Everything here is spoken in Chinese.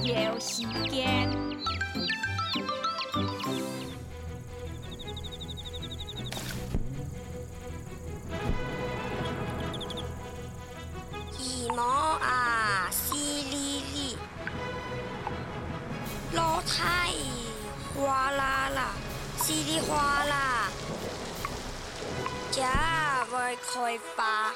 游时间。羽毛啊，淅沥沥，落太哗啦啦，淅沥哗啦，家未开花。